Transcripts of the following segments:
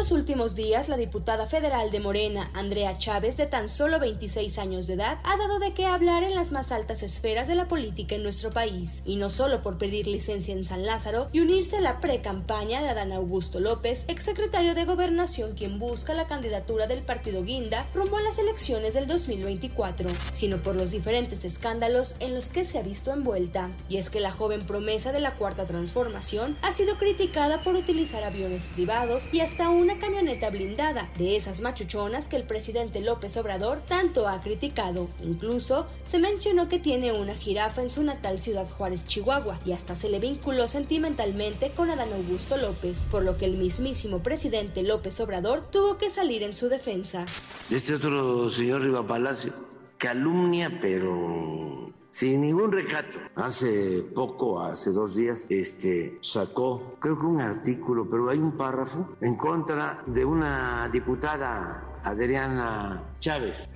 Los últimos días, la diputada federal de Morena, Andrea Chávez, de tan solo 26 años de edad, ha dado de qué hablar en las más altas esferas de la política en nuestro país, y no solo por pedir licencia en San Lázaro y unirse a la pre-campaña de Adán Augusto López, exsecretario de Gobernación quien busca la candidatura del partido Guinda rumbo a las elecciones del 2024, sino por los diferentes escándalos en los que se ha visto envuelta. Y es que la joven promesa de la cuarta transformación ha sido criticada por utilizar aviones privados y hasta una camioneta blindada, de esas machuchonas que el presidente López Obrador tanto ha criticado. Incluso se mencionó que tiene una jirafa en su natal ciudad Juárez, Chihuahua, y hasta se le vinculó sentimentalmente con Adán Augusto López, por lo que el mismísimo presidente López Obrador tuvo que salir en su defensa. Este otro señor Riva Palacio calumnia, pero sin ningún recato. Hace poco, hace dos días, este, sacó, creo que un artículo, pero hay un párrafo en contra de una diputada, Adriana Chávez,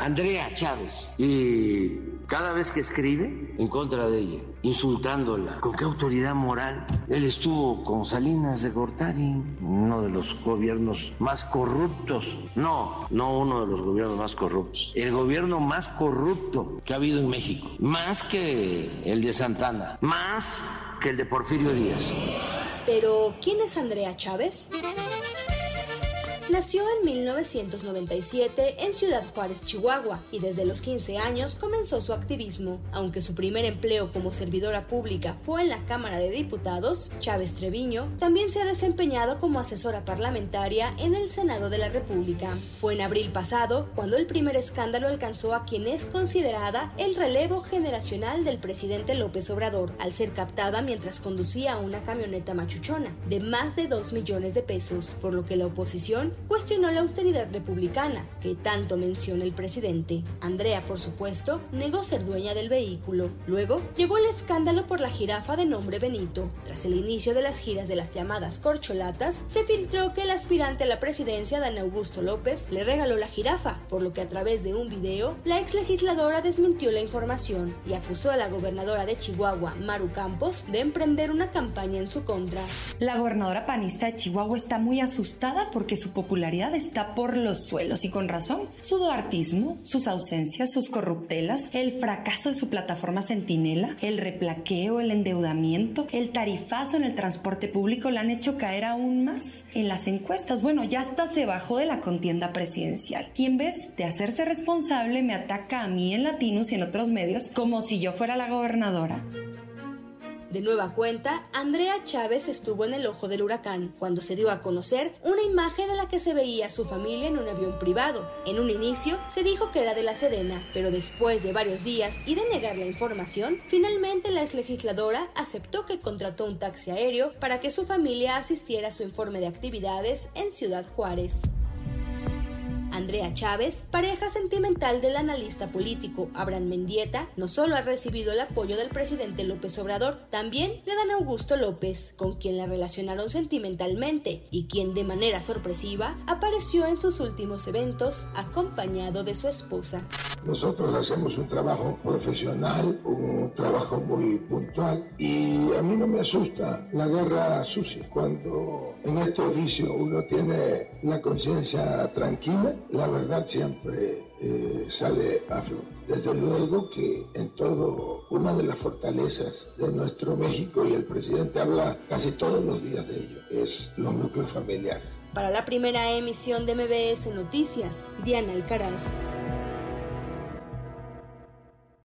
Andrea Chávez, y cada vez que escribe en contra de ella, insultándola, ¿con qué autoridad moral? Él estuvo con Salinas de Gortari, uno de los gobiernos más corruptos, no, no uno de los gobiernos más corruptos, el gobierno más corrupto que ha habido en México, más que el de Santana, más que el de Porfirio Díaz. Pero, ¿quién es Andrea Chávez? Nació en 1997 en Ciudad Juárez, Chihuahua, y desde los 15 años comenzó su activismo. Aunque su primer empleo como servidora pública fue en la Cámara de Diputados, Chávez Treviño también se ha desempeñado como asesora parlamentaria en el Senado de la República. Fue en abril pasado cuando el primer escándalo alcanzó a quien es considerada el relevo generacional del presidente López Obrador, al ser captada mientras conducía una camioneta machuchona de más de 2 millones de pesos, por lo que la oposición cuestionó la austeridad republicana, que tanto menciona el presidente. Andrea, por supuesto, negó ser dueña del vehículo. Luego, llegó el escándalo por la jirafa de nombre Benito. Tras el inicio de las giras de las llamadas corcholatas, se filtró que el aspirante a la presidencia, Dan Augusto López, le regaló la jirafa, por lo que a través de un video, la ex legisladora desmintió la información y acusó a la gobernadora de Chihuahua, Maru Campos, de emprender una campaña en su contra. La gobernadora panista de Chihuahua está muy asustada porque su está por los suelos y con razón. Su doartismo, sus ausencias, sus corruptelas, el fracaso de su plataforma Centinela, el replaqueo, el endeudamiento, el tarifazo en el transporte público la han hecho caer aún más en las encuestas. Bueno, ya hasta se bajó de la contienda presidencial y en vez de hacerse responsable me ataca a mí en Latinos y en otros medios como si yo fuera la gobernadora. De nueva cuenta, Andrea Chávez estuvo en el ojo del huracán cuando se dio a conocer una imagen en la que se veía a su familia en un avión privado. En un inicio se dijo que era de la Sedena, pero después de varios días y de negar la información, finalmente la ex legisladora aceptó que contrató un taxi aéreo para que su familia asistiera a su informe de actividades en Ciudad Juárez. Andrea Chávez, pareja sentimental del analista político Abraham Mendieta, no solo ha recibido el apoyo del presidente López Obrador, también de Dan Augusto López, con quien la relacionaron sentimentalmente y quien de manera sorpresiva apareció en sus últimos eventos acompañado de su esposa. Nosotros hacemos un trabajo profesional, un trabajo muy puntual y a mí no me asusta la guerra sucia. Cuando en este oficio uno tiene la conciencia tranquila, la verdad siempre eh, sale a flor. Desde luego que en todo, una de las fortalezas de nuestro México, y el presidente habla casi todos los días de ello, es los núcleos familiares. Para la primera emisión de MBS Noticias, Diana Alcaraz.